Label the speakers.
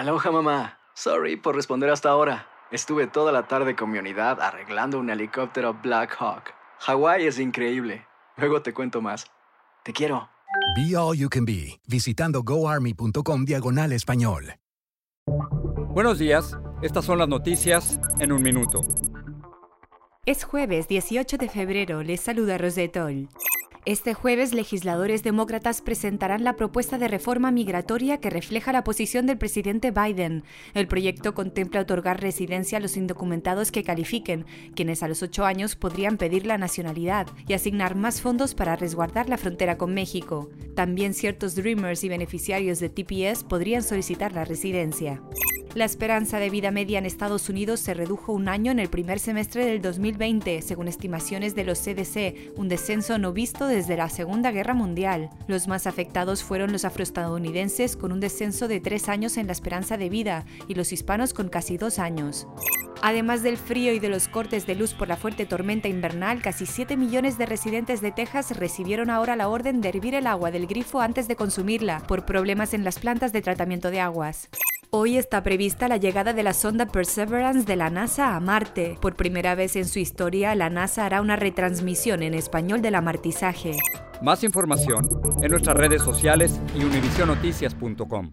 Speaker 1: Aloha mamá. Sorry por responder hasta ahora. Estuve toda la tarde con mi unidad arreglando un helicóptero Black Hawk. Hawái es increíble. Luego te cuento más. Te quiero.
Speaker 2: Be All You Can Be, visitando goarmy.com diagonal español.
Speaker 3: Buenos días, estas son las noticias en un minuto.
Speaker 4: Es jueves 18 de febrero, les saluda Rosetol. Este jueves, legisladores demócratas presentarán la propuesta de reforma migratoria que refleja la posición del presidente Biden. El proyecto contempla otorgar residencia a los indocumentados que califiquen, quienes a los ocho años podrían pedir la nacionalidad, y asignar más fondos para resguardar la frontera con México. También ciertos Dreamers y beneficiarios de TPS podrían solicitar la residencia. La esperanza de vida media en Estados Unidos se redujo un año en el primer semestre del 2020, según estimaciones de los CDC, un descenso no visto desde la Segunda Guerra Mundial. Los más afectados fueron los afroestadounidenses, con un descenso de tres años en la esperanza de vida, y los hispanos con casi dos años. Además del frío y de los cortes de luz por la fuerte tormenta invernal, casi 7 millones de residentes de Texas recibieron ahora la orden de hervir el agua del grifo antes de consumirla, por problemas en las plantas de tratamiento de aguas. Hoy está prevista la llegada de la sonda Perseverance de la NASA a Marte. Por primera vez en su historia, la NASA hará una retransmisión en español del amartizaje.
Speaker 3: Más información en nuestras redes sociales y univisionoticias.com.